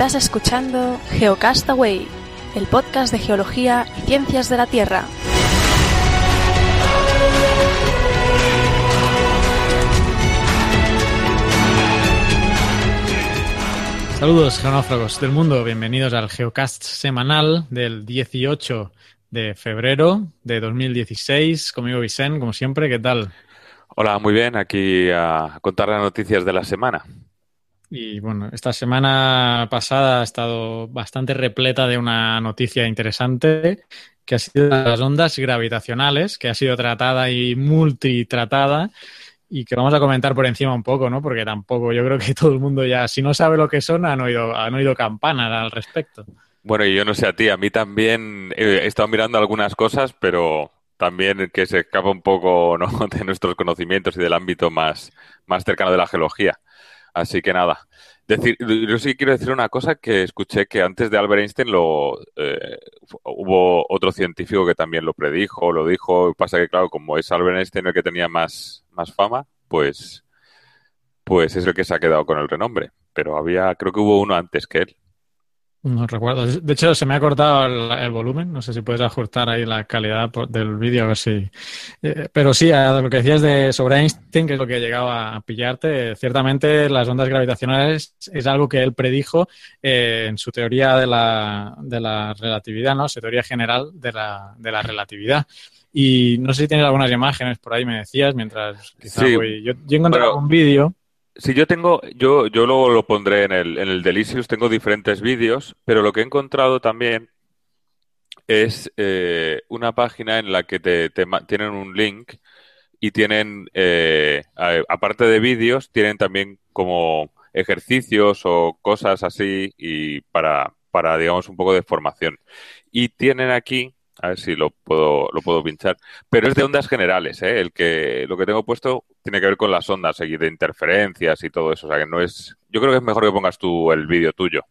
Estás escuchando Geocastaway, el podcast de geología y ciencias de la Tierra. Saludos, geonáufragos del mundo. Bienvenidos al Geocast semanal del 18 de febrero de 2016. Conmigo, Vicente, como siempre. ¿Qué tal? Hola, muy bien. Aquí a contar las noticias de la semana. Y bueno, esta semana pasada ha estado bastante repleta de una noticia interesante que ha sido las ondas gravitacionales, que ha sido tratada y multitratada y que vamos a comentar por encima un poco, ¿no? Porque tampoco yo creo que todo el mundo ya, si no sabe lo que son, han oído, han oído campanas al respecto. Bueno, y yo no sé a ti, a mí también he estado mirando algunas cosas, pero también que se escapa un poco ¿no? de nuestros conocimientos y del ámbito más, más cercano de la geología. Así que nada. Decir, yo sí quiero decir una cosa que escuché que antes de Albert Einstein lo, eh, hubo otro científico que también lo predijo, lo dijo. Pasa que, claro, como es Albert Einstein el que tenía más, más fama, pues, pues es el que se ha quedado con el renombre. Pero había, creo que hubo uno antes que él. No recuerdo. De hecho, se me ha cortado el, volumen. No sé si puedes ajustar ahí la calidad del vídeo, a ver si. Eh, pero sí, lo que decías de sobre Einstein, que es lo que llegaba a pillarte, ciertamente las ondas gravitacionales es algo que él predijo eh, en su teoría de la, de la relatividad, ¿no? Su teoría general de la, de la relatividad. Y no sé si tienes algunas imágenes por ahí, me decías, mientras quizá voy. Yo, yo encontré un vídeo Sí, yo tengo, yo, yo luego lo pondré en el, en el Delicious, tengo diferentes vídeos, pero lo que he encontrado también es eh, una página en la que te, tienen un link y tienen, eh, aparte de vídeos, tienen también como ejercicios o cosas así y para, para, digamos, un poco de formación. Y tienen aquí a ver si lo puedo, lo puedo pinchar. Pero es de ondas generales, ¿eh? El que, lo que tengo puesto tiene que ver con las ondas, de interferencias y todo eso. O sea que no es. Yo creo que es mejor que pongas tú el vídeo tuyo.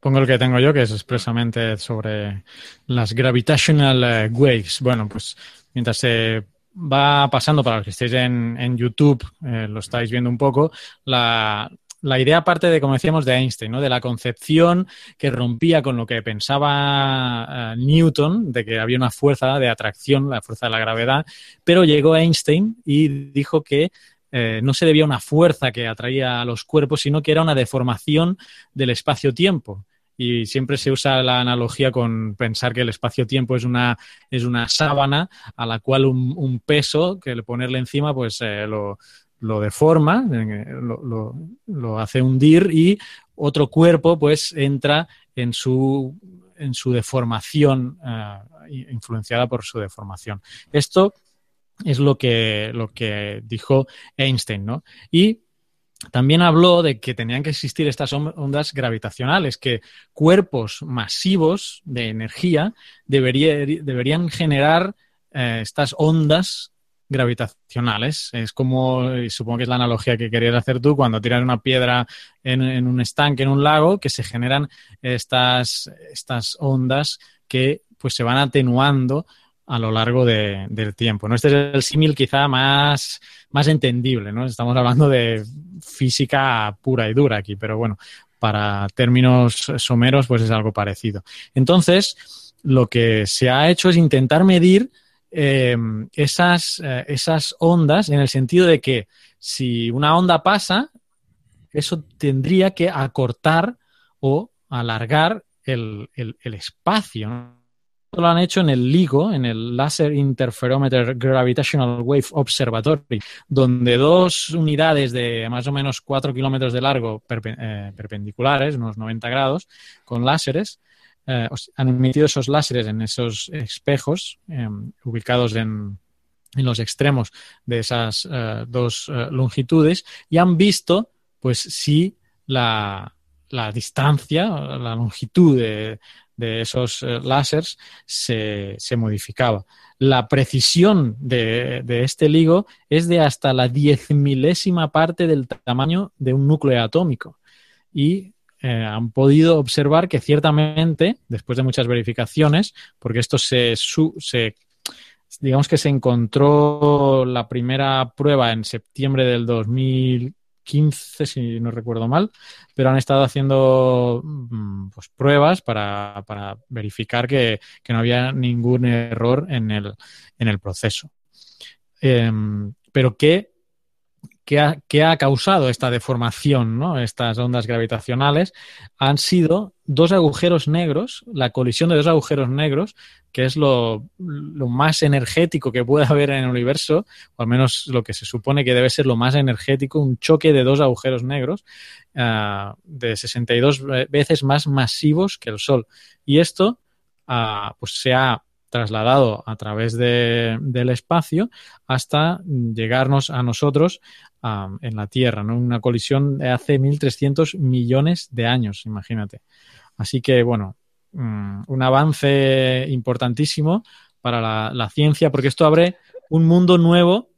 Pongo el que tengo yo, que es expresamente sobre las gravitational eh, waves. Bueno, pues mientras se va pasando, para los que estéis en, en YouTube, eh, lo estáis viendo un poco, la, la idea parte de, como decíamos, de Einstein, ¿no? De la concepción que rompía con lo que pensaba eh, Newton, de que había una fuerza de atracción, la fuerza de la gravedad, pero llegó Einstein y dijo que eh, no se debía a una fuerza que atraía a los cuerpos, sino que era una deformación del espacio-tiempo. Y siempre se usa la analogía con pensar que el espacio-tiempo es una, es una sábana a la cual un, peso que le ponerle encima, pues eh, lo, lo deforma, eh, lo, lo, hace hundir y otro cuerpo pues entra en su, en su deformación, eh, influenciada por su deformación. Esto es lo que, lo que dijo Einstein, ¿no? Y también habló de que tenían que existir estas ondas gravitacionales, que cuerpos masivos de energía deberían generar eh, estas ondas gravitacionales. Es como, supongo que es la analogía que querías hacer tú, cuando tiras una piedra en, un estanque, en un lago, que se generan estas, estas ondas que pues se van atenuando a lo largo del tiempo. ¿no? Este es el símil quizá más, más entendible, ¿no? Estamos hablando de física pura y dura aquí, pero bueno, para términos someros, pues es algo parecido. Entonces, lo que se ha hecho es intentar medir eh, esas, eh, esas ondas en el sentido de que si una onda pasa, eso tendría que acortar o alargar el, espacio. Lo han hecho en el LIGO, en el Laser Interferometer Gravitational Wave Observatory, donde dos unidades de más o menos 4 kilómetros de largo eh, perpendiculares, unos 90 grados, con láseres, eh, han emitido esos láseres en esos espejos em, ubicados en, los extremos de esas eh, dos eh, longitudes y han visto pues si la, distancia, la longitud de, esos láseres se, modificaba. La precisión de, de, este LIGO es de hasta la diez milésima parte del tamaño de un núcleo atómico. Y eh, han podido observar que ciertamente, después de muchas verificaciones, porque esto se, digamos que se encontró la primera prueba en septiembre del 2000, 15, si no recuerdo mal, pero han estado haciendo mm, pues, pruebas para, para verificar que, que, no había ningún error en el, en el proceso. Eh, pero ¿qué que ha, causado esta deformación, ¿no? estas ondas gravitacionales, han sido dos agujeros negros, la colisión de dos agujeros negros, que es lo, más energético que puede haber en el universo, o al menos lo que se supone que debe ser lo más energético, un choque de dos agujeros negros uh, de 62 veces más masivos que el Sol. Y esto uh, pues se ha trasladado a través de, del espacio hasta llegarnos a nosotros en la Tierra, ¿no? Una colisión de hace 1.300 millones de años, imagínate. Así que, bueno, mm, un avance importantísimo para la, ciencia, porque esto abre un mundo nuevo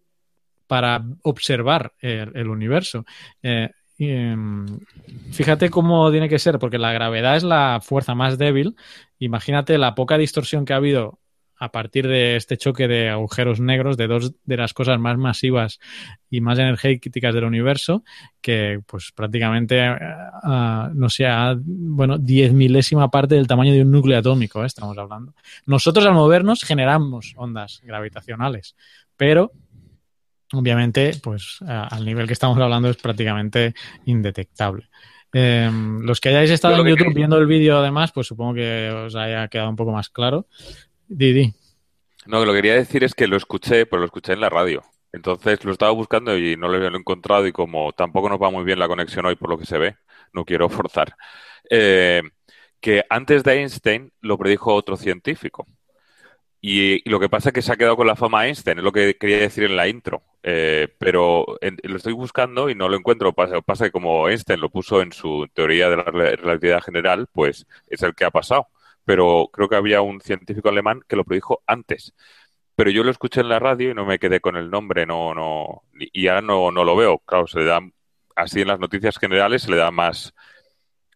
para observar el, universo. Eh, em, fíjate cómo tiene que ser, porque la gravedad es la fuerza más débil. Imagínate la poca distorsión que ha habido a partir de este choque de agujeros negros, de dos de las cosas más masivas y más energéticas del universo, que pues prácticamente, uh, no sé, bueno, diez milésima parte del tamaño de un núcleo atómico, ¿eh? estamos hablando. Nosotros al movernos generamos ondas gravitacionales, pero obviamente, pues al nivel que estamos hablando es prácticamente indetectable. Eh, los que hayáis estado en YouTube viendo el vídeo además, pues supongo que os haya quedado un poco más claro. Didi. No, lo que quería decir es que lo escuché, pero lo escuché en la radio. Entonces lo estaba buscando y no lo había encontrado y como tampoco nos va muy bien la conexión hoy por lo que se ve, no quiero forzar. Eh, que antes de Einstein lo predijo otro científico. Y, lo que pasa es que se ha quedado con la fama Einstein, es lo que quería decir en la intro. Eh, pero lo estoy buscando y no lo encuentro. Pasa que como Einstein lo puso en su teoría de la relatividad general, pues es el que ha pasado pero creo que había un científico alemán que lo predijo antes. Pero yo lo escuché en la radio y no me quedé con el nombre, no, no, y ahora no, no lo veo. Claro, se le da, así en las noticias generales se le da más,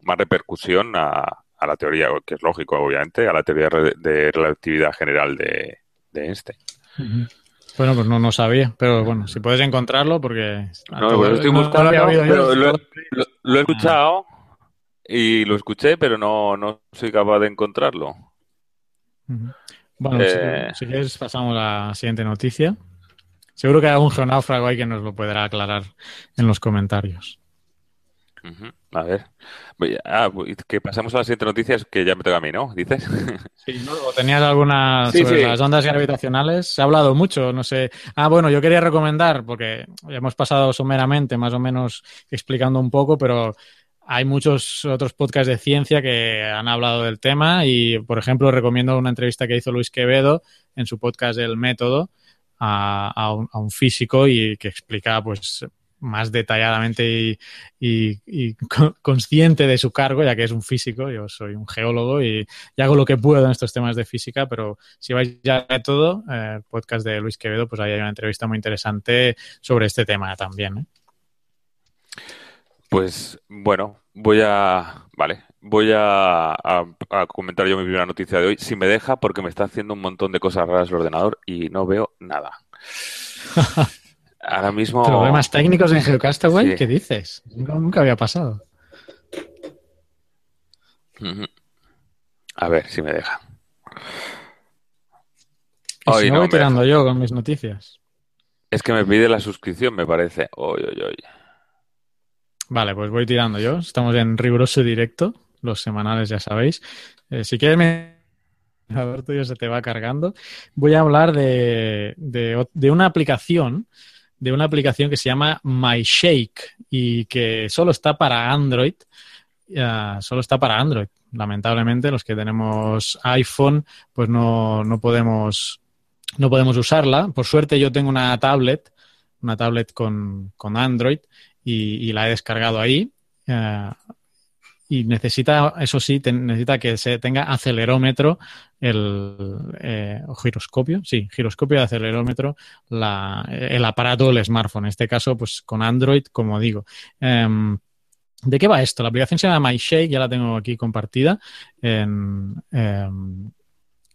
más repercusión a, a la teoría, que es lógico, obviamente, a la teoría de relatividad general de, de Einstein. Bueno, pues no, no sabía, pero bueno, si puedes encontrarlo, porque... No, lo estoy buscando, pero lo, lo, he escuchado y lo escuché, pero no, no soy capaz de encontrarlo. Bueno, eh, si, quieres pasamos a la siguiente noticia. Seguro que hay algún geonáufrago ahí que nos lo podrá aclarar en los comentarios. A ver. Ah, que pasamos a la siguiente noticia, es que ya me toca a mí, ¿no? ¿Dices? Sí, ¿no? ¿O tenías alguna sobre las ondas gravitacionales? Se ha hablado mucho, no sé. Ah, bueno, yo quería recomendar, porque hemos pasado someramente, más o menos explicando un poco, pero hay muchos otros podcasts de ciencia que han hablado del tema y, por ejemplo, recomiendo una entrevista que hizo Luis Quevedo en su podcast El Método a, un, físico y que explica pues más detalladamente y, consciente de su cargo, ya que es un físico, yo soy un geólogo y, hago lo que puedo en estos temas de física, pero si vais ya a todo, el podcast de Luis Quevedo, pues ahí hay una entrevista muy interesante sobre este tema también. ¿eh? Pues bueno, voy a. Vale, voy a, comentar yo mi primera noticia de hoy, si me deja, porque me está haciendo un montón de cosas raras el ordenador y no veo nada. Ahora mismo. ¿Problemas técnicos en Geocastaway? ¿Qué dices? Nunca, había pasado. A ver si me deja. Hoy no voy tirando yo con mis noticias. Es que me pide la suscripción, me parece. Oye, oye, oye. Vale, pues voy tirando yo. Estamos en riguroso directo, los semanales ya sabéis. Eh, si quieres, me... a ver, tú ya se te va cargando. Voy a hablar de, de, una aplicación, de una aplicación que se llama MyShake y que solo está para Android. solo está para Android. Lamentablemente, los que tenemos iPhone, pues no, no podemos no podemos usarla. Por suerte, yo tengo una tablet, una tablet con, con Android y, la he descargado ahí. Eh, y necesita, eso sí, necesita que se tenga acelerómetro, el eh, giroscopio, sí, giroscopio de acelerómetro, el aparato del smartphone. En este caso, pues con Android, como digo. Em, ¿De qué va esto? La aplicación se llama MyShake, ya la tengo aquí compartida em,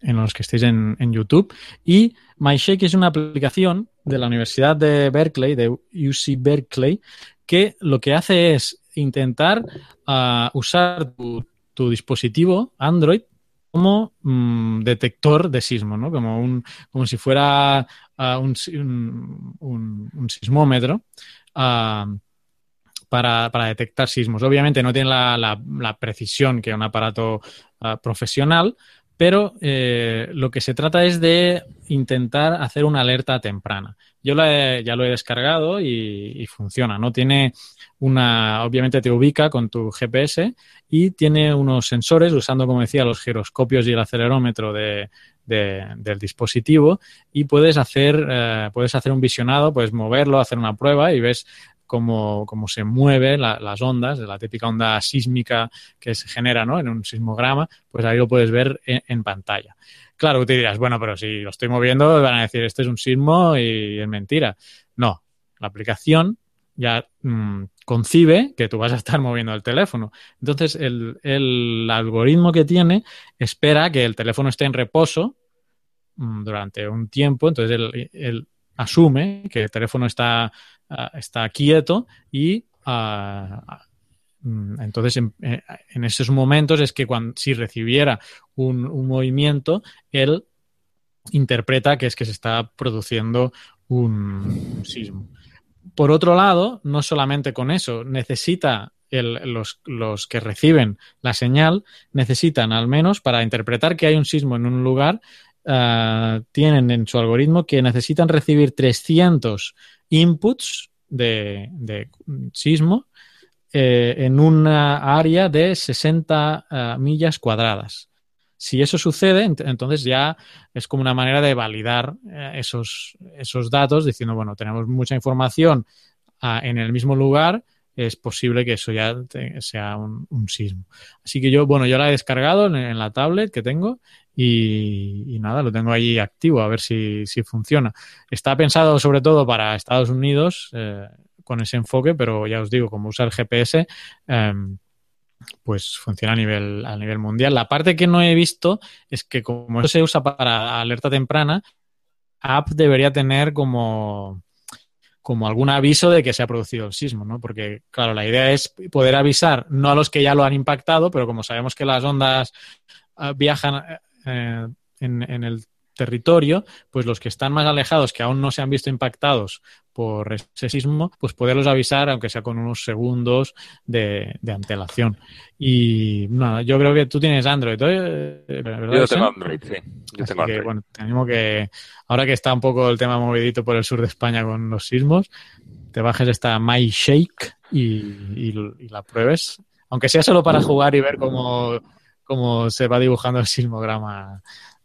en los que estéis en, YouTube. Y MyShake es una aplicación de la Universidad de Berkeley, de UC Berkeley, que lo que hace es intentar ah, usar tu, dispositivo Android como mm, detector de sismo, ¿no? Como, un, como si fuera ah, un, un, sismómetro. Ah, para, detectar sismos. Obviamente no tiene la, precisión que un aparato profesional, pero eh, lo que se trata es de intentar hacer una alerta temprana. Yo ya lo he descargado y, funciona, ¿no? Tiene una, obviamente te ubica con tu GPS y tiene unos sensores usando, como decía, los giroscopios y el acelerómetro del dispositivo y puedes hacer, eh, puedes hacer un visionado, puedes moverlo, hacer una prueba y ves cómo, se mueven las ondas, la típica onda sísmica que se genera ¿no? en un sismograma, pues ahí lo puedes ver en, pantalla. Claro, te dirás, bueno, pero si lo estoy moviendo, van a decir, este es un sismo y es mentira. No, la aplicación ya mm, concibe que tú vas a estar moviendo el teléfono. Entonces, el, algoritmo que tiene espera que el teléfono esté en reposo mm, durante un tiempo, entonces él asume que el teléfono está Ah, está quieto y ah, ah, mm, entonces eh, en, esos momentos es que cuando, si recibiera un, movimiento, él interpreta que es que se está produciendo un, sismo. Por otro lado, no solamente con eso, necesita los, los, que reciben la señal, necesitan al menos para interpretar que hay un sismo en un lugar, tienen en su algoritmo que necesitan recibir 300 inputs de, sismo eh, en una área de 60 eh, millas cuadradas. Si eso sucede, entonces ya es como una manera de validar eh, esos, esos datos diciendo, bueno, tenemos mucha información ah, en el mismo lugar, es posible que eso ya sea un, sismo. Así que yo, bueno, yo la he descargado en, la tablet que tengo y, nada, lo tengo ahí activo a ver si, funciona. Está pensado sobre todo para Estados Unidos eh, con ese enfoque, pero ya os digo, como usa el GPS, em, pues funciona a nivel, a nivel mundial. La parte que no he visto es que como eso se usa para alerta temprana, app debería tener como como algún aviso de que se ha producido el sismo, ¿no? Porque, claro, la idea es poder avisar no a los que ya lo han impactado, pero como sabemos que las ondas ah, viajan eh, en, el territorio, pues los que están más alejados, que aún no se han visto impactados por ese sismo, pues poderlos avisar, aunque sea con unos segundos de, antelación. Y nada, yo creo que tú tienes Android, ¿eh? Yo tengo Android, sí. Yo tengo que, bueno, te animo que ahora que está un poco el tema movidito por el sur de España con los sismos, te bajes esta MyShake y, y, la pruebes, aunque sea solo para jugar y ver cómo, cómo se va dibujando el sismograma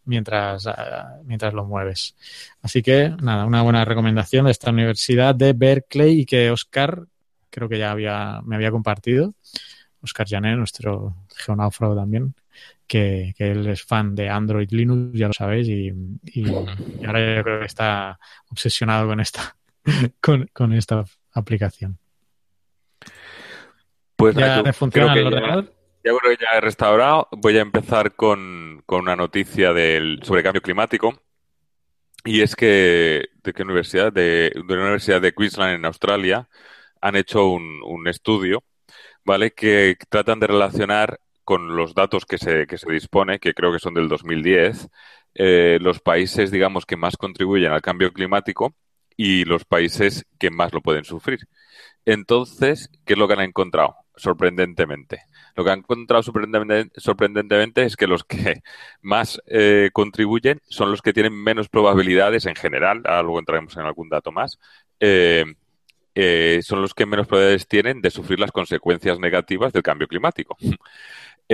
mientras, ah, mientras lo mueves. Así que, nada, una buena recomendación de esta universidad de Berkeley y que Oscar creo que ya había, me había compartido. Oscar Janet, nuestro geonáufrago también, que, él es fan de Android Linux, ya lo sabéis, y, ahora yo creo que está obsesionado con esta, con, esta aplicación. Pues ¿Ya funciona el ordenador? Ya que ya he restaurado. Voy a empezar con, una noticia del, sobre cambio climático. Y es que de qué universidad, de, de la Universidad de Queensland en Australia, han hecho un, estudio, ¿vale? Que tratan de relacionar con los datos que se, que se dispone, que creo que son del 2010, eh, los países, digamos, que más contribuyen al cambio climático y los países que más lo pueden sufrir. Entonces, ¿qué es lo que han encontrado? Sorprendentemente. Lo que han encontrado sorprendentemente, es que los que más eh, contribuyen son los que tienen menos probabilidades en general, ahora luego entraremos en algún dato más, eh, eh, son los que menos probabilidades tienen de sufrir las consecuencias negativas del cambio climático.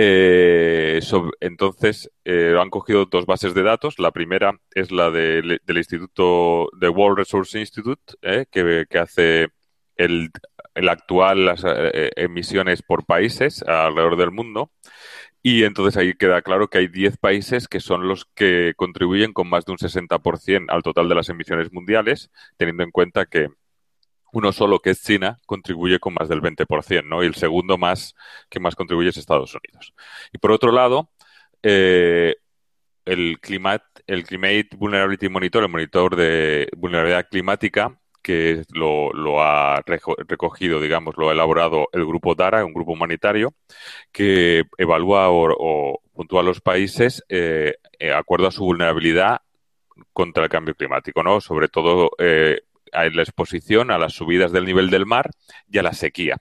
entonces, han cogido dos bases de datos. La primera es la del Instituto, de World Resource Institute, que, que hace el el actual las eh, emisiones por países alrededor del mundo. Y entonces ahí queda claro que hay 10 países que son los que contribuyen con más de un 60% al total de las emisiones mundiales, teniendo en cuenta que uno solo, que es China, contribuye con más del 20%, ¿no? Y el segundo más que más contribuye es Estados Unidos. Y por otro lado, eh, el Climate, el Climate Vulnerability Monitor, el monitor de vulnerabilidad climática, que lo, ha recogido, digamos, lo ha elaborado el grupo DARA, un grupo humanitario, que evalúa o, puntúa a los países eh, de acuerdo a su vulnerabilidad contra el cambio climático, ¿no? Sobre todo eh, la exposición a las subidas del nivel del mar y a la sequía,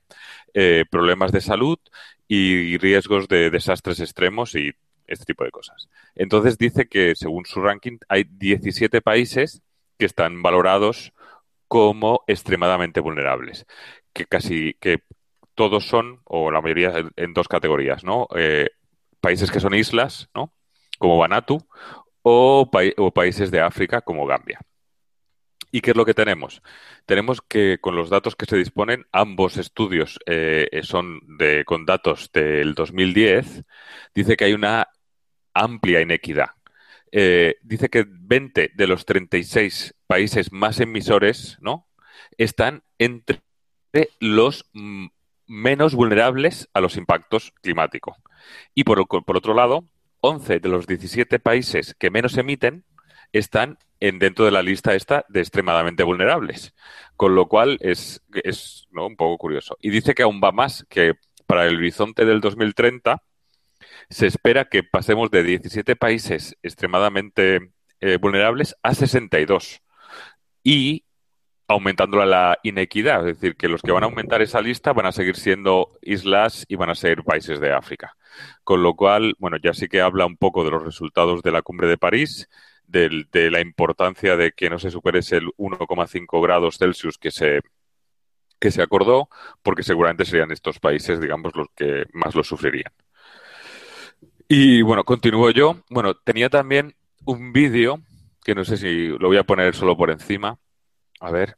eh, problemas de salud y riesgos de desastres extremos y este tipo de cosas. Entonces dice que según su ranking hay 17 países que están valorados como extremadamente vulnerables, que casi que todos son, o la mayoría, en dos categorías, ¿no? Eh, países que son islas, ¿no? Como Vanuatu, o, países de África como Gambia. ¿Y qué es lo que tenemos? Tenemos que con los datos que se disponen, ambos estudios eh, son de, con datos del 2010, dice que hay una amplia inequidad. Eh, dice que 20 de los 36 países más emisores ¿no? están entre los menos vulnerables a los impactos climáticos. Y por, por, otro lado, 11 de los 17 países que menos emiten están en, dentro de la lista esta de extremadamente vulnerables. Con lo cual es, es un poco curioso. Y dice que aún va más, que para el horizonte del 2030 se espera que pasemos de 17 países extremadamente eh, vulnerables a 62 y aumentando la inequidad, es decir, que los que van a aumentar esa lista van a seguir siendo islas y van a ser países de África. Con lo cual, bueno, ya sí que habla un poco de los resultados de la cumbre de París, de, de la importancia de que no se supere ese 1,5 grados Celsius que se, que se acordó, porque seguramente serían estos países, digamos, los que más lo sufrirían. Y bueno, continúo yo. Bueno, tenía también un vídeo, que no sé si lo voy a poner solo por encima. A ver.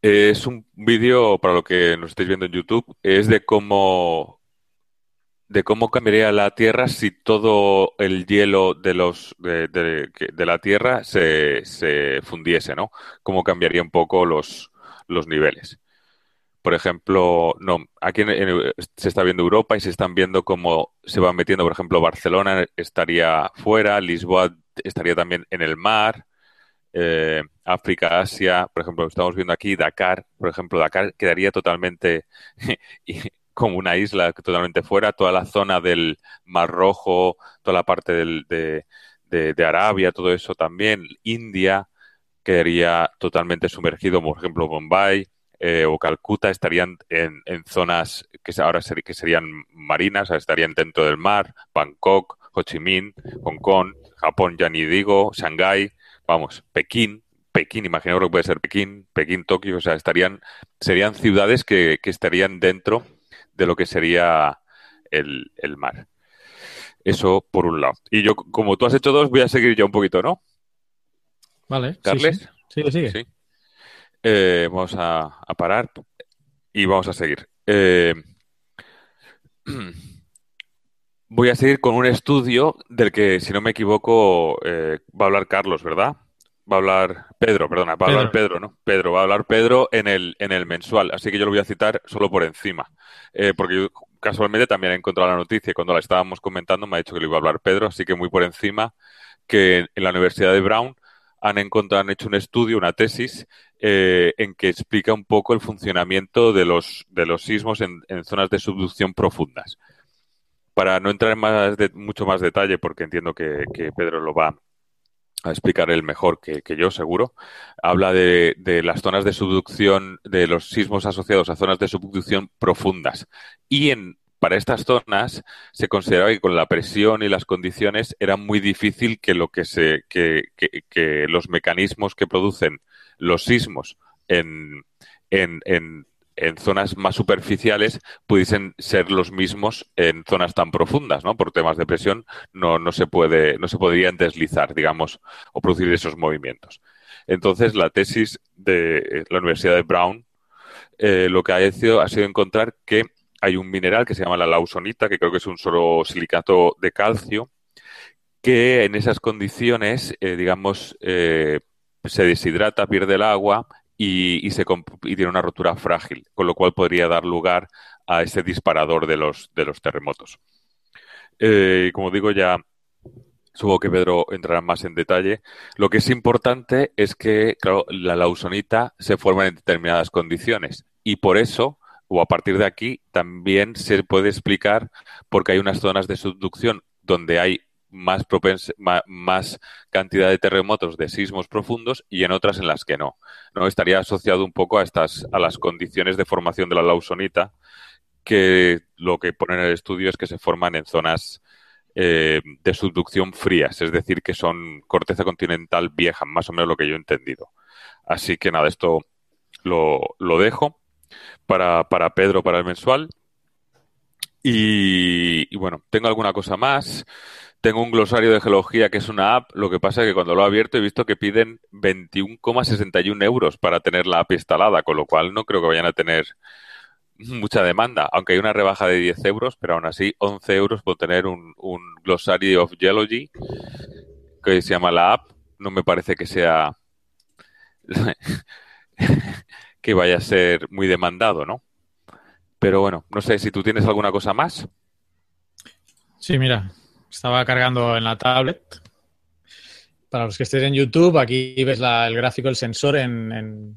Es un vídeo, para lo que nos estáis viendo en YouTube, es de cómo de cómo cambiaría la Tierra si todo el hielo de los de, de, la Tierra se, se, fundiese, ¿no? Cómo cambiría un poco los, los niveles por ejemplo, no, aquí se está viendo Europa y se están viendo cómo se va metiendo, por ejemplo, Barcelona estaría fuera, Lisboa estaría también en el mar, eh, África, Asia, por ejemplo, estamos viendo aquí Dakar, por ejemplo, Dakar quedaría totalmente como una isla totalmente fuera, toda la zona del Mar Rojo, toda la parte del, de, de Arabia, todo eso también, India quedaría totalmente sumergido, por ejemplo, Bombay, eh, o Calcuta estarían en, zonas que ahora que serían marinas, estarían dentro del mar, Bangkok, Ho Chi Minh, Hong Kong, Japón ya ni digo, Shanghái, vamos, Pekín, Pekín, imagino que puede ser Pekín, Pekín, Tokio, o sea, estarían, serían ciudades que, estarían dentro de lo que sería el, mar. Eso por un lado. Y yo, como tú has hecho dos, voy a seguir ya un poquito, ¿no? Vale. Carles. Sí, Sigue, sigue. Eh, vamos a, parar y vamos a seguir. Eh, voy a seguir con un estudio del que, si no me equivoco, eh, va a hablar Carlos, ¿verdad? Va a hablar Pedro, perdona, va a hablar Pedro, ¿no? Pedro, va a hablar Pedro en el, en el mensual, así que yo lo voy a citar solo por encima, porque yo casualmente también he encontrado la noticia y cuando la estábamos comentando me ha dicho que lo iba a hablar Pedro, así que muy por encima que en la Universidad de Brown han hecho un estudio, una tesis, eh, en que explica un poco el funcionamiento de los, de los sismos en, zonas de subducción profundas. Para no entrar en mucho más detalle, porque entiendo que, Pedro lo va a explicar él mejor que, yo, seguro, habla de, de, las zonas de subducción, de los sismos asociados a zonas de subducción profundas. Y en para estas zonas se consideraba que con la presión y las condiciones era muy difícil que los mecanismos que producen los sismos en, zonas más superficiales pudiesen ser los mismos en zonas tan profundas, ¿no? Por temas de presión no, se puede, podrían deslizar, digamos, o producir esos movimientos. Entonces, la tesis de la Universidad de Brown eh, lo que ha hecho ha sido encontrar que hay un mineral que se llama la lausonita, que creo que es un solo silicato de calcio, que en esas condiciones, eh, digamos, eh, se deshidrata, pierde el agua y, tiene una rotura frágil, con lo cual podría dar lugar a ese disparador de los, terremotos. Eh, como digo, ya Supongo que Pedro entrará más en detalle. Lo que es importante es que, la lausonita se forma en determinadas condiciones y por eso, o a partir de aquí, también se puede explicar por qué hay unas zonas de subducción donde hay más, más, cantidad de terremotos de sismos profundos y en otras en las que no. ¿no? Estaría asociado un poco a estas, a las condiciones de formación de la lausonita, que lo que pone en el estudio es que se forman en zonas eh, de subducción frías, es decir, que son corteza continental vieja, más o menos lo que yo he entendido. Así que nada, esto lo dejo para, para Pedro, para el mensual. Y, bueno, tengo alguna cosa más. Tengo un glosario de geología que es una app. Lo que pasa es que cuando lo he abierto he visto que piden 21,61 euros para tener la app instalada, con lo cual no creo que vayan a tener mucha demanda, aunque hay una rebaja de 10 euros, pero aún así 11 euros por tener un, un glosario of geology que se llama la app. No me parece que sea que vaya a ser muy demandado, ¿no? Pero bueno, no sé si tú tienes alguna cosa más. Sí, mira, estaba cargando en la tablet. Para los que estéis en YouTube, aquí ves el gráfico, el sensor en, en,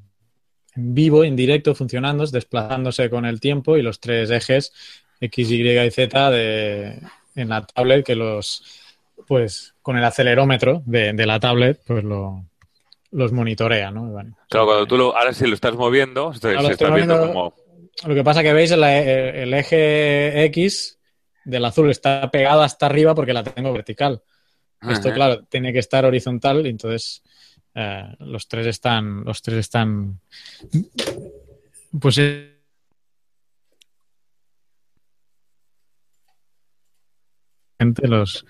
vivo, en directo, funcionando, desplazándose con el tiempo y los tres ejes X, Y y Z de, en la tablet que los, pues, con el acelerómetro de, la tablet, pues lo, los monitorea, ¿no? claro, cuando tú lo, ahora si lo estás moviendo, se, está viendo como... Lo que pasa que veis el, el eje X del azul está pegado hasta arriba porque la tengo vertical. Esto, claro, tiene que estar horizontal y entonces eh, los tres están, los tres están, pues los,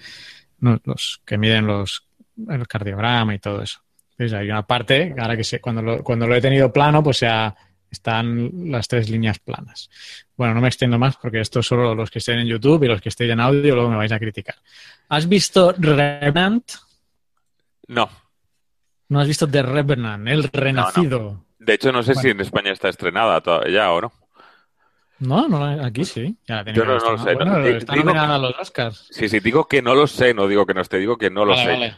los que miden los el cardiograma y todo eso. Hay una parte, ahora que sé, cuando lo, cuando lo he tenido plano, pues ha, están las tres líneas planas. Bueno, no me extiendo más porque esto es solo los que estén en YouTube y los que estén en audio luego me vais a criticar. ¿Has visto Revenant? No. ¿No has visto The Revenant, El Renacido? De hecho, no sé si en España está estrenada todavía o no. No, no, aquí sí. Yo no, lo sé. Bueno, está nominada a los Oscars. Sí, sí, digo que no lo sé, no digo que no esté, digo que no lo sé.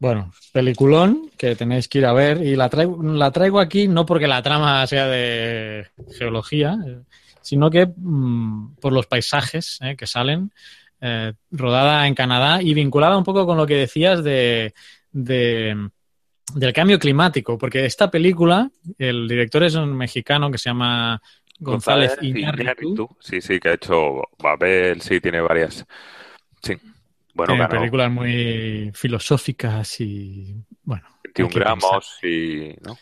Bueno, peliculón que tenéis que ir a ver y la traigo, la traigo aquí no porque la trama sea de geología, sino que mm, por los paisajes eh, que salen, eh, rodada en Canadá y vinculada un poco con lo que decías de, de, del cambio climático, porque esta película, el director es un mexicano que se llama González, Iñárritu. Sí, sí, que ha hecho Babel, sí, tiene varias. Sí. Bueno, películas muy filosóficas y, bueno. 21 gramos y, ¿no?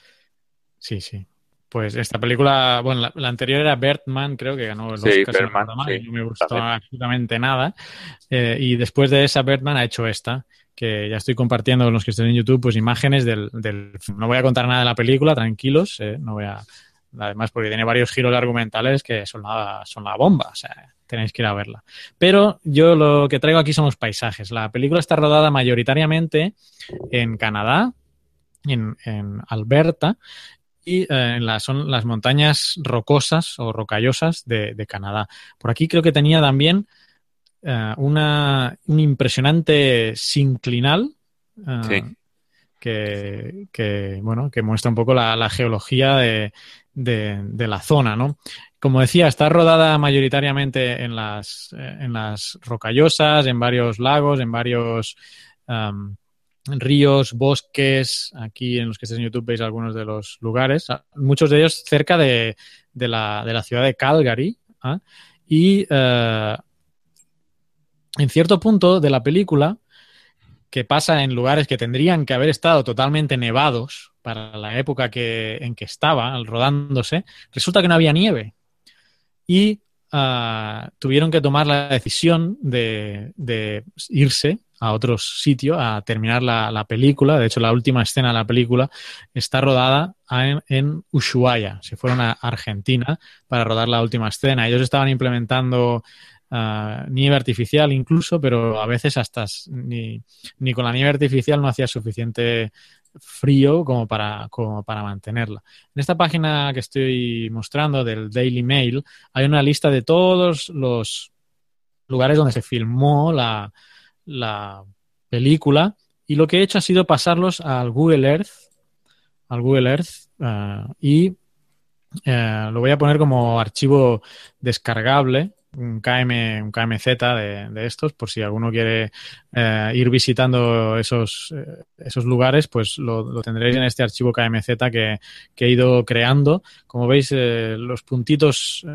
Sí, sí. Pues esta película, bueno, la, anterior era Bertman, creo que ganó el sí, Oscar Bertman, no me gustó absolutamente nada. Eh, y después de esa, Bertman ha hecho esta, que ya estoy compartiendo con los que estén en YouTube, pues imágenes del, del... No voy a contar nada de la película, tranquilos, eh, no voy a... Además, porque tiene varios giros argumentales que son la, son la bomba, o sea, tenéis que ir a verla. Pero yo lo que traigo aquí son los paisajes. La película está rodada mayoritariamente en Canadá, en, Alberta, y eh, son las montañas rocosas o rocallosas de, Canadá. Por aquí creo que tenía también eh, una, un impresionante sinclinal. Eh, que, bueno, que muestra un poco la, geología de, de, la zona, ¿no? como decía, está rodada mayoritariamente en las, eh, en las rocallosas, en varios lagos, en varios ríos, bosques. Aquí en los que estéis en YouTube veis algunos de los lugares, ah, muchos de ellos cerca de, de, la, la, ciudad de Calgary. ¿ah? Y eh, en cierto punto de la película, que pasa en lugares que tendrían que haber estado totalmente nevados para la época que, en que estaba rodándose, resulta que no había nieve y ah, tuvieron que tomar la decisión de, irse a otro sitio a terminar la, película. De hecho, la última escena de la película está rodada en, Ushuaia. Se fueron a Argentina para rodar la última escena. Ellos estaban implementando nieve artificial incluso, pero a veces hasta ni, ni, con la nieve artificial no hacía suficiente frío como para, como para mantenerla. En esta página que estoy mostrando del Daily Mail hay una lista de todos los lugares donde se filmó la, la película y lo que he hecho ha sido pasarlos al Google Earth, al Google Earth eh, y eh, lo voy a poner como archivo descargable, un, KM, un KMZ de, estos, por si alguno quiere eh, ir visitando esos, eh, esos lugares, pues lo, lo, tendréis en este archivo KMZ que, que he ido creando. Como veis, eh, los puntitos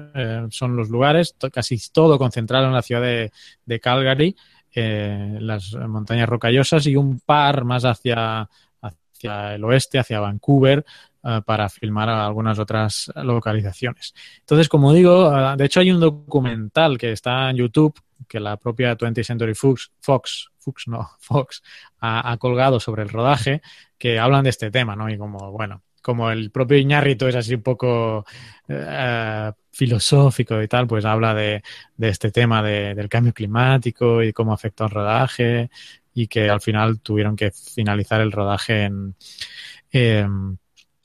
son los lugares, casi todo concentrado en la ciudad de, de Calgary, las montañas rocallosas y un par más hacia, hacia el oeste, hacia Vancouver, uh, para filmar algunas otras localizaciones. Entonces, como digo, uh, de hecho hay un documental que está en YouTube que la propia 20th Century Fox, Fox, Fox, no, Fox ha, colgado sobre el rodaje que hablan de este tema, ¿no? Y como, bueno, como el propio Iñárritu es así un poco uh, filosófico y tal, pues habla de, este tema de, del cambio climático y cómo afectó el rodaje y que al final tuvieron que finalizar el rodaje en, eh,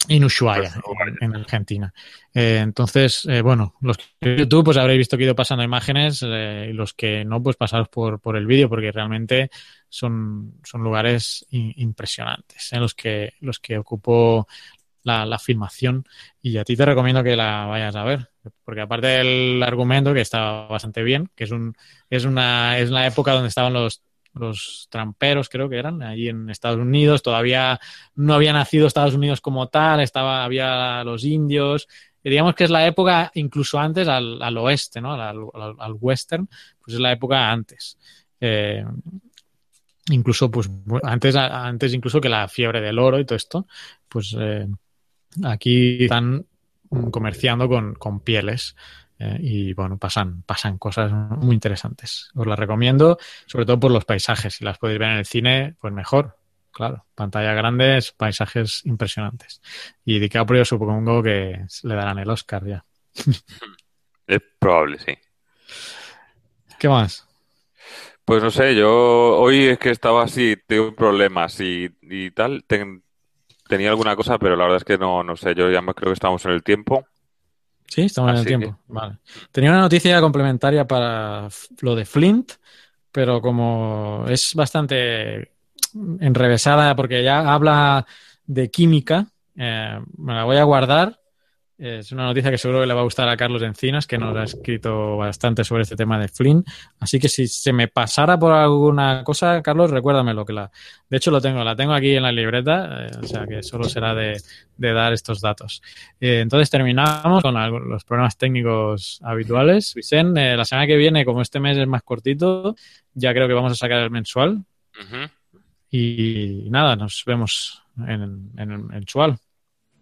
en Ushuaia, en, en Argentina. Eh, entonces, eh, bueno, los que YouTube pues habréis visto que he ido pasando imágenes eh, y los que no, pues pasaros por, por el vídeo porque realmente son, son lugares in, impresionantes en los que, los que ocupó la, la, filmación y a ti te recomiendo que la vayas a ver porque aparte del argumento que está bastante bien que es un es una es la época donde estaban los los tramperos creo que eran allí en Estados Unidos. Todavía no había nacido Estados Unidos como tal estaba había los indios. Digamos que es la época incluso antes al, al oeste no al, al, al, western pues es la época antes. Eh, incluso pues antes antes incluso que la fiebre del oro y todo esto pues eh, aquí están comerciando con, con pieles eh, y bueno, pasan, pasan cosas muy interesantes. Os las recomiendo, sobre todo por los paisajes. Si las podéis ver en el cine, pues mejor. Claro, pantalla grande, paisajes impresionantes. Y DiCaprio supongo que le darán el Oscar ya. Es probable, sí. ¿Qué más? Pues no sé, yo hoy es que estaba así, tengo problemas y, y tal. Ten, tenía alguna cosa, pero la verdad es que no, no sé. Yo ya más creo que estamos en el tiempo. Sí, estamos Así en el tiempo. Que... Vale. Tenía una noticia complementaria para lo de Flint, pero como es bastante enrevesada porque ya habla de química, eh, me la voy a guardar es una noticia que seguro que le va a gustar a Carlos Encinas, que nos ha escrito bastante sobre este tema de Flynn. Así que si se me pasara por alguna cosa, Carlos, recuérdamelo. Que la, de hecho, lo tengo, la tengo aquí en la libreta, eh, o sea que solo será de, de dar estos datos. Eh, entonces terminamos con algo, los problemas técnicos habituales. Vicente, eh, la semana que viene, como este mes es más cortito, ya creo que vamos a sacar el mensual. Uh -huh. Y nada, nos vemos en, en el mensual.